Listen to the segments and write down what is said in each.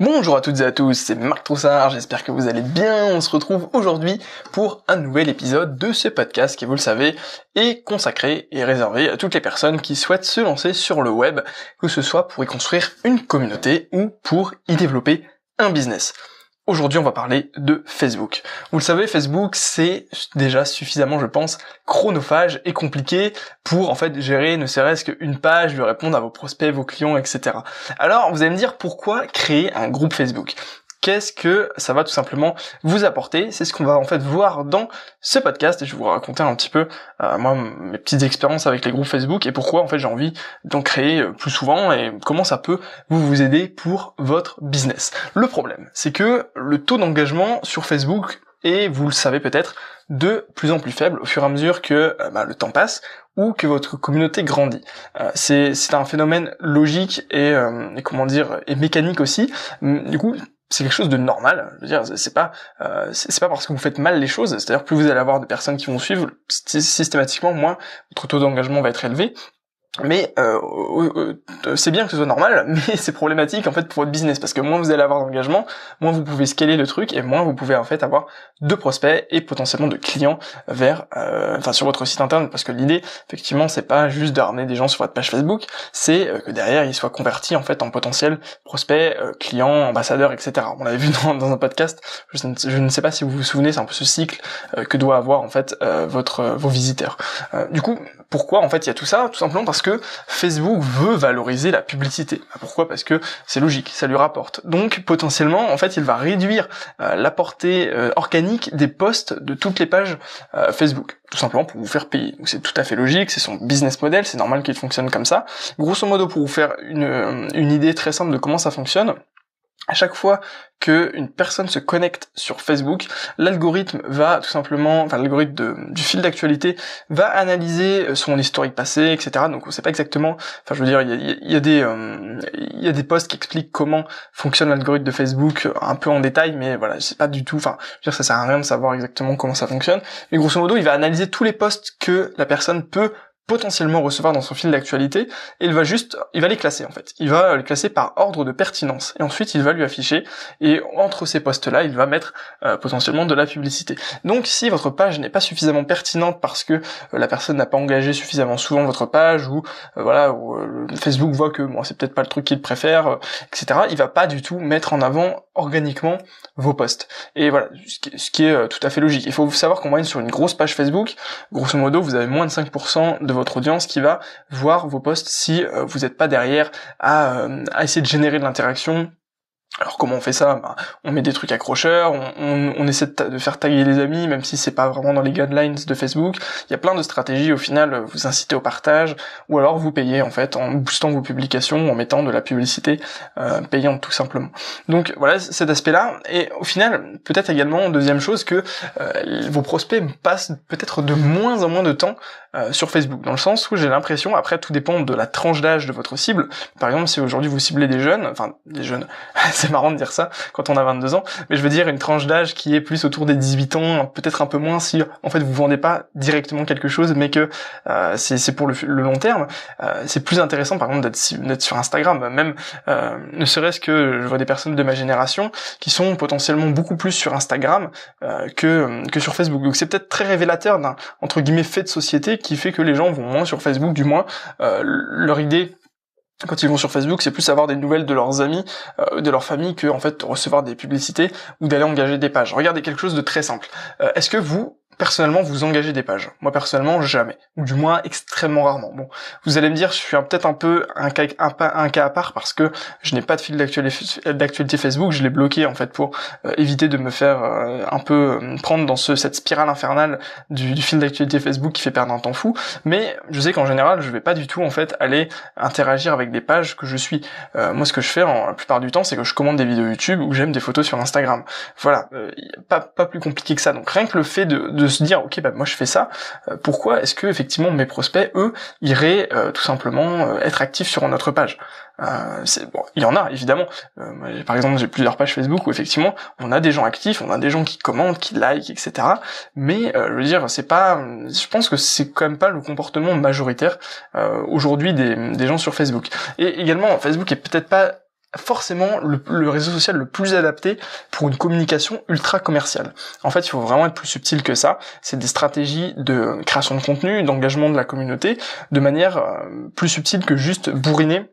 Bonjour à toutes et à tous, c'est Marc Troussard, j'espère que vous allez bien. On se retrouve aujourd'hui pour un nouvel épisode de ce podcast qui, vous le savez, est consacré et réservé à toutes les personnes qui souhaitent se lancer sur le web, que ce soit pour y construire une communauté ou pour y développer un business. Aujourd'hui, on va parler de Facebook. Vous le savez, Facebook, c'est déjà suffisamment, je pense, chronophage et compliqué pour, en fait, gérer ne serait-ce qu'une page, lui répondre à vos prospects, vos clients, etc. Alors, vous allez me dire pourquoi créer un groupe Facebook? Qu'est-ce que ça va tout simplement vous apporter. C'est ce qu'on va en fait voir dans ce podcast et je vais vous raconter un petit peu euh, moi mes petites expériences avec les groupes Facebook et pourquoi en fait j'ai envie d'en créer euh, plus souvent et comment ça peut vous vous aider pour votre business. Le problème, c'est que le taux d'engagement sur Facebook est, vous le savez peut-être, de plus en plus faible au fur et à mesure que euh, bah, le temps passe ou que votre communauté grandit. c'est un phénomène logique et, et, comment dire et mécanique aussi. Du coup, c'est quelque chose de normal. Je veux dire, c'est pas, euh, c'est pas parce que vous faites mal les choses. C'est-à-dire plus vous allez avoir de personnes qui vont suivre, systématiquement, moins votre taux d'engagement va être élevé. Mais euh, euh, euh, c'est bien que ce soit normal, mais c'est problématique en fait pour votre business parce que moins vous allez avoir d'engagement, moins vous pouvez scaler le truc et moins vous pouvez en fait avoir de prospects et potentiellement de clients vers, euh, enfin sur votre site internet parce que l'idée effectivement c'est pas juste de ramener des gens sur votre page Facebook, c'est que derrière ils soient convertis en fait en potentiels prospects, clients, ambassadeurs, etc. On l'avait vu dans, un podcast, je ne, je ne, sais pas si vous vous souvenez, c'est un peu ce cycle que doit avoir en fait votre vos visiteurs. du coup, pourquoi en fait il y a tout ça? Tout simplement parce que Facebook veut valoriser la publicité. Bah, pourquoi? Parce que c'est logique, ça lui rapporte. Donc potentiellement, en fait, il va réduire euh, la portée euh, organique des posts de toutes les pages euh, Facebook, tout simplement pour vous faire payer. C'est tout à fait logique, c'est son business model, c'est normal qu'il fonctionne comme ça. Grosso modo, pour vous faire une idée très simple de comment ça fonctionne, à chaque fois qu'une personne se connecte sur Facebook, l'algorithme va tout simplement, enfin l'algorithme du fil d'actualité va analyser son historique passé, etc. Donc on sait pas exactement, enfin je veux dire, il y a, des euh, y a des posts qui expliquent comment fonctionne l'algorithme de Facebook un peu en détail, mais voilà, c'est pas du tout, enfin je veux dire ça sert à rien de savoir exactement comment ça fonctionne, mais grosso modo il va analyser tous les posts que la personne peut potentiellement recevoir dans son fil d'actualité et il va juste il va les classer en fait. Il va les classer par ordre de pertinence. Et ensuite il va lui afficher et entre ces postes là il va mettre euh, potentiellement de la publicité. Donc si votre page n'est pas suffisamment pertinente parce que euh, la personne n'a pas engagé suffisamment souvent votre page ou euh, voilà ou, Facebook voit que bon c'est peut-être pas le truc qu'il préfère etc il va pas du tout mettre en avant organiquement vos posts. Et voilà ce qui est tout à fait logique. Il faut savoir qu'en moyenne sur une grosse page Facebook. Grosso modo vous avez moins de 5% de votre audience qui va voir vos posts si euh, vous n'êtes pas derrière à, euh, à essayer de générer de l'interaction alors comment on fait ça? Bah, On met des trucs accrocheurs, on, essaie de, faire taguer les amis, même si c'est pas vraiment dans les guidelines de Facebook. Il y a plein de stratégies au final, vous incitez au partage, ou alors vous payez en fait en boostant vos publications, en mettant de la publicité euh, payante tout simplement. Donc voilà cet aspect-là. Et au final, peut-être également deuxième chose que euh, vos prospects passent peut-être de moins en moins de temps euh, sur Facebook, dans le sens où j'ai l'impression, après tout dépend de la tranche d'âge de votre cible. Par exemple, si aujourd'hui vous ciblez des jeunes, enfin des jeunes c'est marrant de dire ça quand on a 22 ans, mais je veux dire une tranche d'âge qui est plus autour des 18 ans, peut-être un peu moins si en fait vous vendez pas directement quelque chose, mais que euh, c'est pour le, long terme. Euh, c'est plus intéressant par exemple d'être sur Instagram, même euh, ne serait-ce que je vois des personnes de ma génération qui sont potentiellement beaucoup plus sur Instagram que que sur Facebook. Donc c'est peut-être très révélateur d'un entre guillemets fait de société qui fait que les gens vont moins sur Facebook, du moins leur idée quand ils vont sur Facebook, c'est plus avoir des nouvelles de leurs amis, euh, de leur famille, que en fait recevoir des publicités ou d'aller engager des pages. Regardez quelque chose de très simple. Euh, est-ce que vous, personnellement vous engagez des pages. Moi personnellement jamais, ou du moins extrêmement rarement. Bon, vous allez me dire je suis peut-être un peu un cas, à part parce que je n'ai pas de fil d'actualité Facebook, je l'ai bloqué en fait pour euh, éviter de me faire euh, un peu euh, prendre dans ce, cette spirale infernale du, fil d'actualité Facebook qui fait perdre un temps fou. Mais je sais qu'en général je vais pas du tout en fait aller interagir avec des pages que je suis. moi ce que je fais en, la plupart du temps c'est que je commande des vidéos YouTube ou j'aime des photos sur Instagram. Voilà, pas, plus compliqué que ça. Donc rien que le fait de se dire ok bah moi je fais ça euh, pourquoi est-ce que effectivement mes prospects eux iraient euh, tout simplement euh, être actifs sur notre page? C'est bon il y en a évidemment. Par exemple j'ai plusieurs pages Facebook où effectivement on a des gens actifs on a des gens qui commentent qui like etc mais je veux dire c'est pas je pense que c'est quand même pas le comportement majoritaire aujourd'hui des, des gens sur Facebook. Et également Facebook est peut-être pas forcément le, réseau social le plus adapté pour une communication ultra commerciale. En fait, il faut vraiment être plus subtil que ça. C'est des stratégies de création de contenu, d'engagement de la communauté, de manière euh, plus subtile que juste bourriner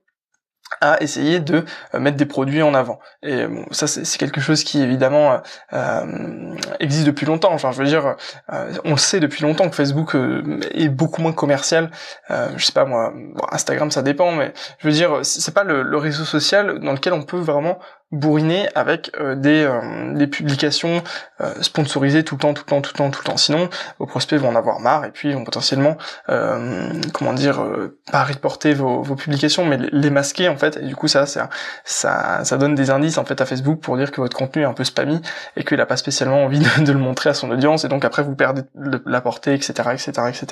à essayer de euh, mettre des produits en avant. Et bon, ça c'est quelque chose qui évidemment euh, euh, existe depuis longtemps. Enfin, je veux dire, euh, on le sait depuis longtemps que Facebook est beaucoup moins commercial. je sais pas moi, Instagram ça dépend, mais je veux dire, c'est pas le, réseau social dans lequel on peut vraiment bourriner avec euh, des, euh, des publications euh, sponsorisées tout le temps, tout le temps, tout le temps, tout le temps. Sinon, vos prospects vont en avoir marre et puis vont potentiellement, comment dire, pas reporter vos, vos publications, mais les masquer en fait. Et du coup, ça, ça, ça, ça donne des indices en fait à Facebook pour dire que votre contenu est un peu spammy et qu'il a pas spécialement envie de, le montrer à son audience. Et donc après, vous perdez la portée, etc., etc., etc.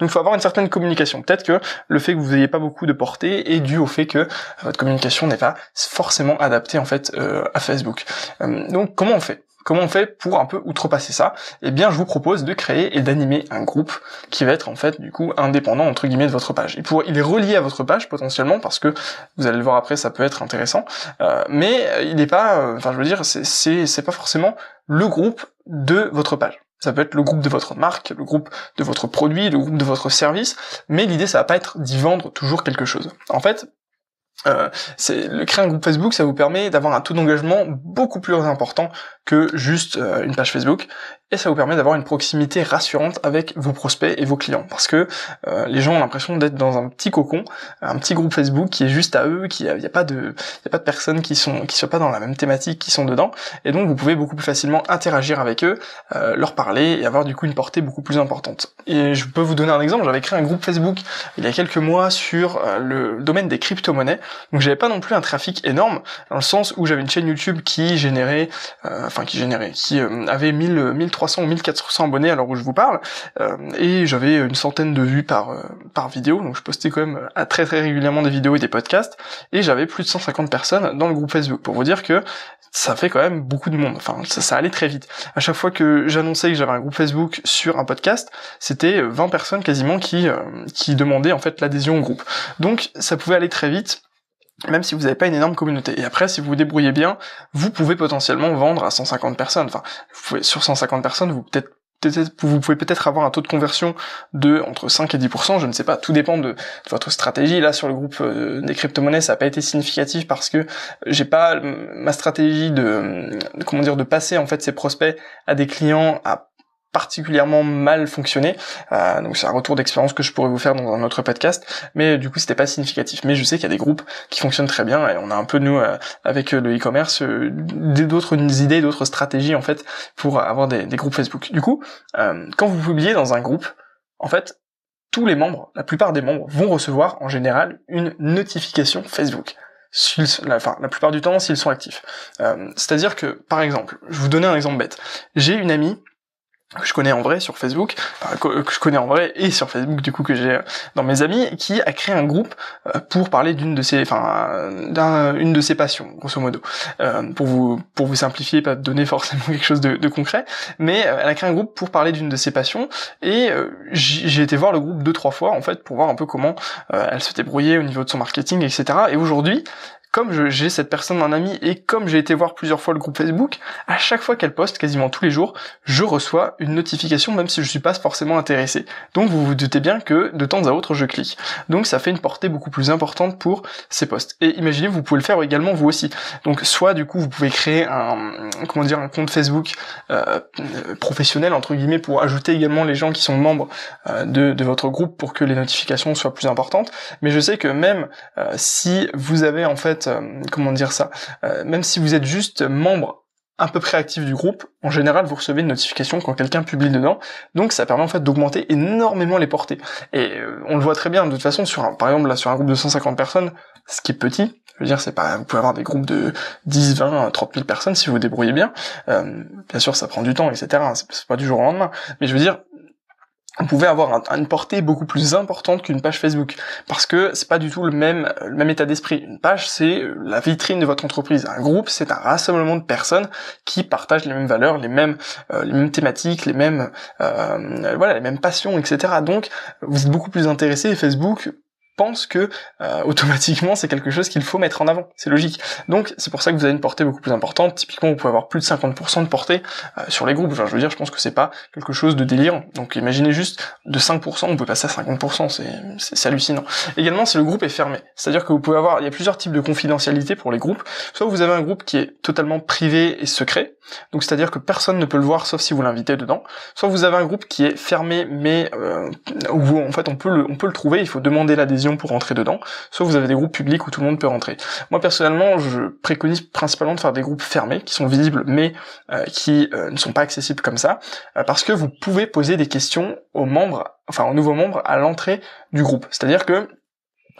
Donc, il faut avoir une certaine communication. Peut-être que le fait que vous n'ayez pas beaucoup de portée est dû au fait que votre communication n'est pas forcément adaptée en fait euh, à Facebook. Euh, donc comment on fait? Comment on fait pour un peu outrepasser ça? Eh bien, je vous propose de créer et d'animer un groupe qui va être en fait du coup indépendant entre guillemets de votre page. Pour, il est relié à votre page potentiellement parce que vous allez le voir après, ça peut être intéressant, euh, mais il n'est pas, enfin je veux dire, c'est pas forcément le groupe de votre page. Ça peut être le groupe de votre marque, le groupe de votre produit, le groupe de votre service, mais l'idée ça va pas être d'y vendre toujours quelque chose. En fait, euh, c'est le créer un groupe Facebook, ça vous permet d'avoir un taux d'engagement beaucoup plus important que juste euh, une page Facebook et ça vous permet d'avoir une proximité rassurante avec vos prospects et vos clients parce que euh, les gens ont l'impression d'être dans un petit cocon, un petit groupe Facebook qui est juste à eux, qui il n'y a, pas de y a pas de personnes qui sont qui soient pas dans la même thématique qui sont dedans et donc vous pouvez beaucoup plus facilement interagir avec eux, euh, leur parler et avoir du coup une portée beaucoup plus importante. Et je peux vous donner un exemple, j'avais créé un groupe Facebook il y a quelques mois sur euh, le domaine des crypto-monnaies. Donc j'avais pas non plus un trafic énorme dans le sens où j'avais une chaîne YouTube qui générait enfin qui générait qui avait 1000 1300 1300 ou 1400 abonnés à l'heure où je vous parle, euh, et j'avais une centaine de vues par euh, par vidéo, donc je postais quand même à très très régulièrement des vidéos et des podcasts, et j'avais plus de 150 personnes dans le groupe Facebook, pour vous dire que ça fait quand même beaucoup de monde, enfin ça, ça allait très vite. À chaque fois que j'annonçais que j'avais un groupe Facebook sur un podcast, c'était 20 personnes quasiment qui, euh, qui demandaient en fait l'adhésion au groupe. Donc ça pouvait aller très vite, même si vous n'avez pas une énorme communauté. Et après, si vous vous débrouillez bien, vous pouvez potentiellement vendre à 150 personnes. Enfin, vous pouvez, sur 150 personnes, vous peut-être vous pouvez peut-être avoir un taux de conversion de entre 5 et 10%, je ne sais pas, tout dépend de, votre stratégie. Là, sur le groupe euh, des crypto-monnaies, ça n'a pas été significatif parce que j'ai pas ma stratégie de, comment dire, de passer en fait ces prospects à des clients à particulièrement mal fonctionné. Euh, donc c'est un retour d'expérience que je pourrais vous faire dans un autre podcast, mais du coup c'était pas significatif. Mais je sais qu'il y a des groupes qui fonctionnent très bien et on a un peu nous euh, avec le e-commerce euh, d'autres idées, d'autres stratégies en fait pour avoir des, des groupes Facebook. Du coup, euh, quand vous publiez dans un groupe, en fait tous les membres, la plupart des membres vont recevoir en général une notification Facebook. La, enfin, la plupart du temps s'ils sont actifs. Euh, C'est-à-dire que, par exemple, je vous donner un exemple bête. J'ai une amie que je connais en vrai sur Facebook, que, je connais en vrai et sur Facebook du coup que j'ai dans mes amis, qui a créé un groupe euh, pour parler d'une de ses, enfin, d'une de ses passions, grosso modo, euh, pour vous pour vous simplifier, pas donner forcément quelque chose de, concret, mais euh, elle a créé un groupe pour parler d'une de ses passions et j'ai été voir le groupe deux trois fois en fait pour voir un peu comment elle se débrouillait au niveau de son marketing, etc. Et aujourd'hui, comme j'ai cette personne en ami et comme j'ai été voir plusieurs fois le groupe Facebook, à chaque fois qu'elle poste, quasiment tous les jours, je reçois une notification même si je suis pas forcément intéressé. Donc vous vous doutez bien que de temps à autre je clique. Donc ça fait une portée beaucoup plus importante pour ces posts. Et imaginez, vous pouvez le faire également vous aussi. Donc soit du coup vous pouvez créer un comment dire un compte Facebook euh, professionnel entre guillemets pour ajouter également les gens qui sont membres euh, de, de, votre groupe pour que les notifications soient plus importantes. Mais je sais que même euh, si vous avez en fait euh, comment dire ça, euh, même si vous êtes juste membre à peu près actif du groupe, en général vous recevez une notification quand quelqu'un publie dedans, donc ça permet en fait d'augmenter énormément les portées. Et euh, on le voit très bien de toute façon sur un, par exemple là sur un groupe de 150 personnes, ce qui est petit, je veux dire c'est pas, vous pouvez avoir des groupes de 10, 20, 30 000 personnes si vous vous débrouillez bien. bien sûr ça prend du temps, etc. C'est pas du jour au lendemain, mais je veux dire vous pouvez avoir une portée beaucoup plus importante qu'une page Facebook parce que c'est pas du tout le même le même état d'esprit. Une page c'est la vitrine de votre entreprise. Un groupe c'est un rassemblement de personnes qui partagent les mêmes valeurs, les mêmes euh, les mêmes thématiques, les mêmes euh, voilà les mêmes passions, etc. Donc vous êtes beaucoup plus intéressé Facebook pense que euh, automatiquement c'est quelque chose qu'il faut mettre en avant, c'est logique. Donc c'est pour ça que vous avez une portée beaucoup plus importante. Typiquement, vous pouvez avoir plus de 50% de portée euh, sur les groupes. Je veux dire, je pense que c'est pas quelque chose de délirant. Donc imaginez juste de 5%, on peut passer à 50%, c'est c'est hallucinant. Également, si le groupe est fermé, c'est-à-dire que vous pouvez avoir, il y a plusieurs types de confidentialité pour les groupes. Soit vous avez un groupe qui est totalement privé et secret, donc c'est-à-dire que personne ne peut le voir sauf si vous l'invitez dedans. Soit vous avez un groupe qui est fermé, mais euh, où en fait on peut le on peut le trouver, il faut demander l'adhésion pour rentrer dedans, soit vous avez des groupes publics où tout le monde peut rentrer. Moi personnellement, je préconise principalement de faire des groupes fermés, qui sont visibles, mais euh, qui euh, ne sont pas accessibles comme ça, euh, parce que vous pouvez poser des questions aux membres, enfin aux nouveaux membres à l'entrée du groupe. C'est-à-dire que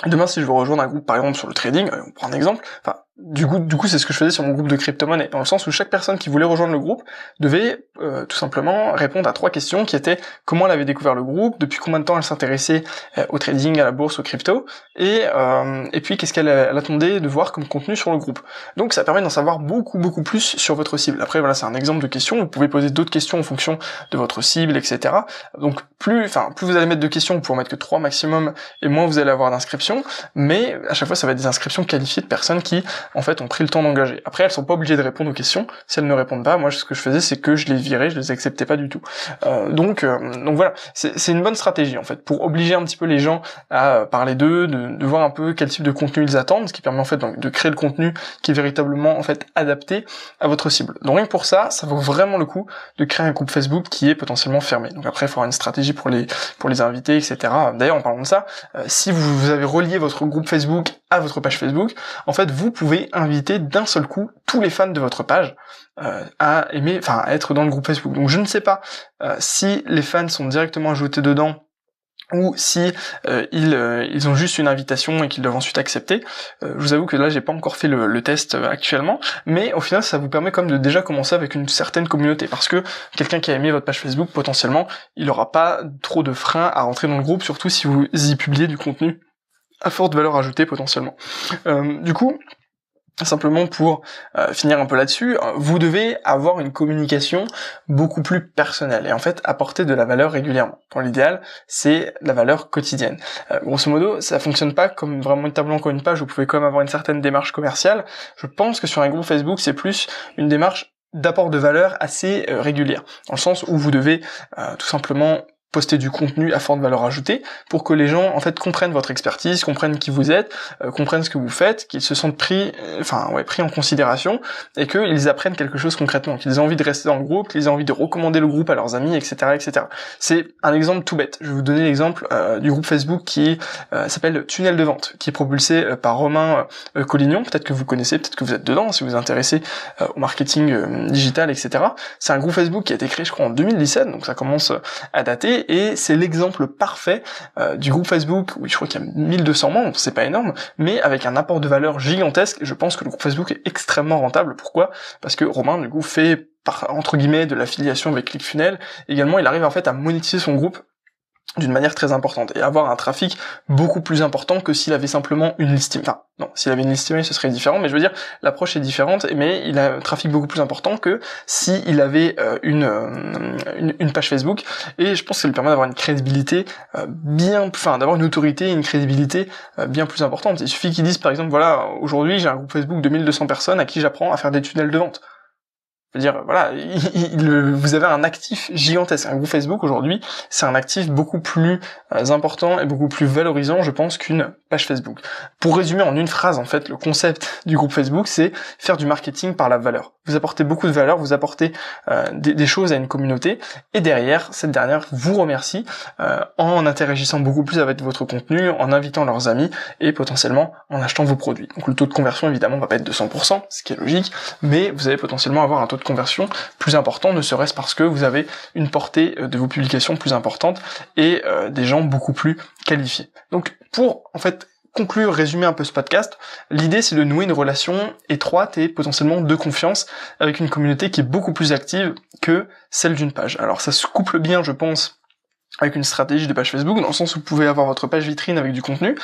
demain, si je veux rejoindre un groupe, par exemple sur le trading, on prend un exemple, enfin du coup, c'est ce que je faisais sur mon groupe de crypto-monnaie, dans le sens où chaque personne qui voulait rejoindre le groupe devait euh, tout simplement répondre à trois questions qui étaient comment elle avait découvert le groupe, depuis combien de temps elle s'intéressait euh, au trading, à la bourse, au crypto, et euh, et puis qu'est-ce qu'elle attendait de voir comme contenu sur le groupe. Donc ça permet d'en savoir beaucoup beaucoup plus sur votre cible. Après voilà, c'est un exemple de questions. Vous pouvez poser d'autres questions en fonction de votre cible, etc. Donc plus, enfin plus vous allez mettre de questions, vous pouvez mettre que trois maximum, et moins vous allez avoir d'inscriptions. Mais à chaque fois, ça va être des inscriptions qualifiées de personnes qui en fait, ont pris le temps d'engager. Après, elles sont pas obligées de répondre aux questions. Si elles ne répondent pas, moi, ce que je faisais, c'est que je les virais, je les acceptais pas du tout. Euh, donc, euh, donc voilà, c'est une bonne stratégie en fait pour obliger un petit peu les gens à parler d'eux, de, voir un peu quel type de contenu ils attendent, ce qui permet en fait de créer le contenu qui est véritablement en fait adapté à votre cible. Donc rien que pour ça, ça vaut vraiment le coup de créer un groupe Facebook qui est potentiellement fermé. Donc après, il faudra une stratégie pour les pour les inviter, etc. D'ailleurs, en parlant de ça, euh, si vous, vous avez relié votre groupe Facebook à votre page Facebook, en fait, vous pouvez inviter d'un seul coup tous les fans de votre page euh, à aimer, enfin à être dans le groupe Facebook. Donc je ne sais pas euh, si les fans sont directement ajoutés dedans ou si euh, ils, ils ont juste une invitation et qu'ils doivent ensuite accepter. je vous avoue que là j'ai pas encore fait le, le, test actuellement, mais au final ça vous permet comme de déjà commencer avec une certaine communauté parce que quelqu'un qui a aimé votre page Facebook potentiellement il aura pas trop de freins à rentrer dans le groupe, surtout si vous y publiez du contenu à forte valeur ajoutée potentiellement. du coup, Simplement pour euh, finir un peu là-dessus, euh, vous devez avoir une communication beaucoup plus personnelle et en fait apporter de la valeur régulièrement. Dans l'idéal, c'est la valeur quotidienne. Euh, grosso modo, ça fonctionne pas comme vraiment une tableau comme une page, vous pouvez quand même avoir une certaine démarche commerciale. Je pense que sur un groupe Facebook, c'est plus une démarche d'apport de valeur assez régulière, dans le sens où vous devez tout simplement poster du contenu à forte valeur ajoutée pour que les gens en fait comprennent votre expertise, comprennent qui vous êtes, euh, comprennent ce que vous faites, qu'ils se sentent pris, euh, enfin ouais, pris en considération et qu'ils apprennent quelque chose concrètement, qu'ils aient envie de rester dans le groupe, qu'ils aient envie de recommander le groupe à leurs amis, etc., etc. C'est un exemple tout bête. Je vais vous donner l'exemple euh, du groupe Facebook qui s'appelle Tunnel de vente, qui est propulsé par Romain Collignon. Peut-être que vous connaissez, peut-être que vous êtes dedans si vous vous intéressez au marketing digital, etc. C'est un groupe Facebook qui a été créé, je crois, en 2017, donc ça commence à dater et c'est l'exemple parfait euh, du groupe Facebook, où je crois qu'il y a 1200 membres, c'est pas énorme, mais avec un apport de valeur gigantesque, je pense que le groupe Facebook est extrêmement rentable. Pourquoi? Parce que Romain, du coup, fait par, entre guillemets de l'affiliation avec ClickFunnels. Également, il arrive en fait à monétiser son groupe d'une manière très importante et avoir un trafic beaucoup plus important que s'il avait simplement une liste enfin non s'il avait une liste ce serait différent mais je veux dire l'approche est différente mais il a un trafic beaucoup plus important que s'il avait euh, euh, une, une, page Facebook et je pense que ça lui permet d'avoir une crédibilité euh, bien enfin d'avoir une autorité et une crédibilité bien plus importante. Il suffit qu'ils disent par exemple voilà aujourd'hui j'ai un groupe Facebook de 1200 personnes à qui j'apprends à faire des tunnels de vente veux dire, voilà, vous avez un actif gigantesque. Un groupe Facebook aujourd'hui, c'est un actif beaucoup plus euh, important et beaucoup plus valorisant, je pense, qu'une page Facebook. Pour résumer en une phrase, en fait, le concept du groupe Facebook, c'est faire du marketing par la valeur. Vous apportez beaucoup de valeur, vous apportez euh, des, choses à une communauté, et derrière, cette dernière vous remercie euh, en interagissant beaucoup plus avec votre contenu, en invitant leurs amis et potentiellement en achetant vos produits. Donc le taux de conversion, évidemment, va pas être de 100%, ce qui est logique, mais vous allez potentiellement avoir un taux de conversion plus important, ne serait-ce parce que vous avez une portée euh, de vos publications plus importante et euh, des gens beaucoup plus qualifiés. Donc pour en fait conclure, résumer un peu ce podcast, l'idée c'est de nouer une relation étroite et potentiellement de confiance avec une communauté qui est beaucoup plus active que celle d'une page. Alors ça se couple bien, je pense, avec une stratégie de page Facebook, dans le sens où vous pouvez avoir votre page vitrine avec du contenu,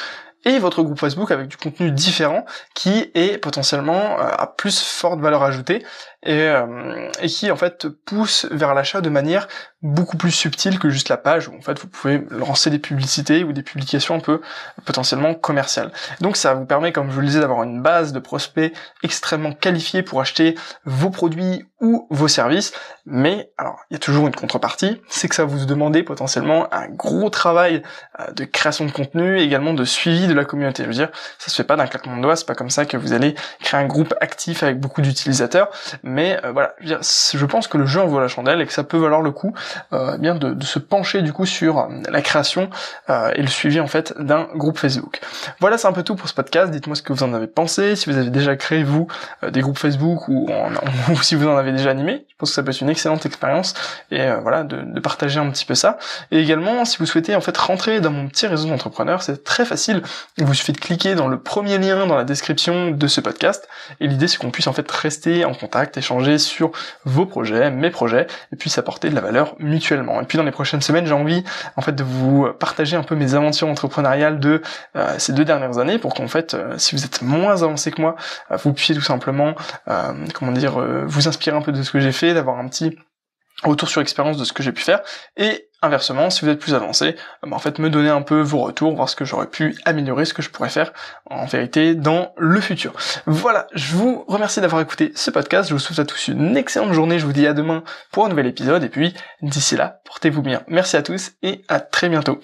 et votre groupe Facebook avec du contenu différent qui est potentiellement euh, à plus forte valeur ajoutée et, euh, et qui en fait pousse vers l'achat de manière beaucoup plus subtile que juste la page où en fait vous pouvez lancer des publicités ou des publications un peu potentiellement commerciales. Donc ça vous permet, comme je vous le disais, d'avoir une base de prospects extrêmement qualifiés pour acheter vos produits ou vos services. Mais alors il y a toujours une contrepartie, c'est que ça vous demande potentiellement un gros travail euh, de création de contenu, et également de suivi de la communauté. Je veux dire, ça se fait pas d'un claquement de doigts, c'est pas comme ça que vous allez créer un groupe actif avec beaucoup d'utilisateurs. Mais euh, voilà, je, pense que le jeu en vaut la chandelle et que ça peut valoir le coup euh, bien de, de, se pencher du coup sur euh, la création euh, et le suivi en fait d'un groupe Facebook. Voilà, c'est un peu tout pour ce podcast. Dites-moi ce que vous en avez pensé, si vous avez déjà créé vous des groupes Facebook ou, ou, si vous en avez déjà animé. Je pense que ça peut être une excellente expérience et voilà de, de, partager un petit peu ça. Et également, si vous souhaitez en fait rentrer dans mon petit réseau d'entrepreneurs, c'est très facile. Il vous suffit de cliquer dans le premier lien dans la description de ce podcast. Et l'idée c'est qu'on puisse en fait rester en contact, échanger sur vos projets, mes projets, et puis s'apporter de la valeur mutuellement. Et puis dans les prochaines semaines, j'ai envie en fait de vous partager un peu mes aventures entrepreneuriales de euh, ces deux dernières années pour qu'en fait, euh, si vous êtes moins avancé que moi, euh, vous puissiez tout simplement, comment dire, vous inspirer un peu de ce que j'ai fait, d'avoir un petit retour sur expérience de ce que j'ai pu faire et inversement si vous êtes plus avancé bah, en fait me donner un peu vos retours voir ce que j'aurais pu améliorer ce que je pourrais faire en vérité dans le futur. Voilà je vous remercie d'avoir écouté ce podcast. Je vous souhaite à tous une excellente journée. Je vous dis à demain pour un nouvel épisode. Et puis d'ici là portez-vous bien. Merci à tous et à très bientôt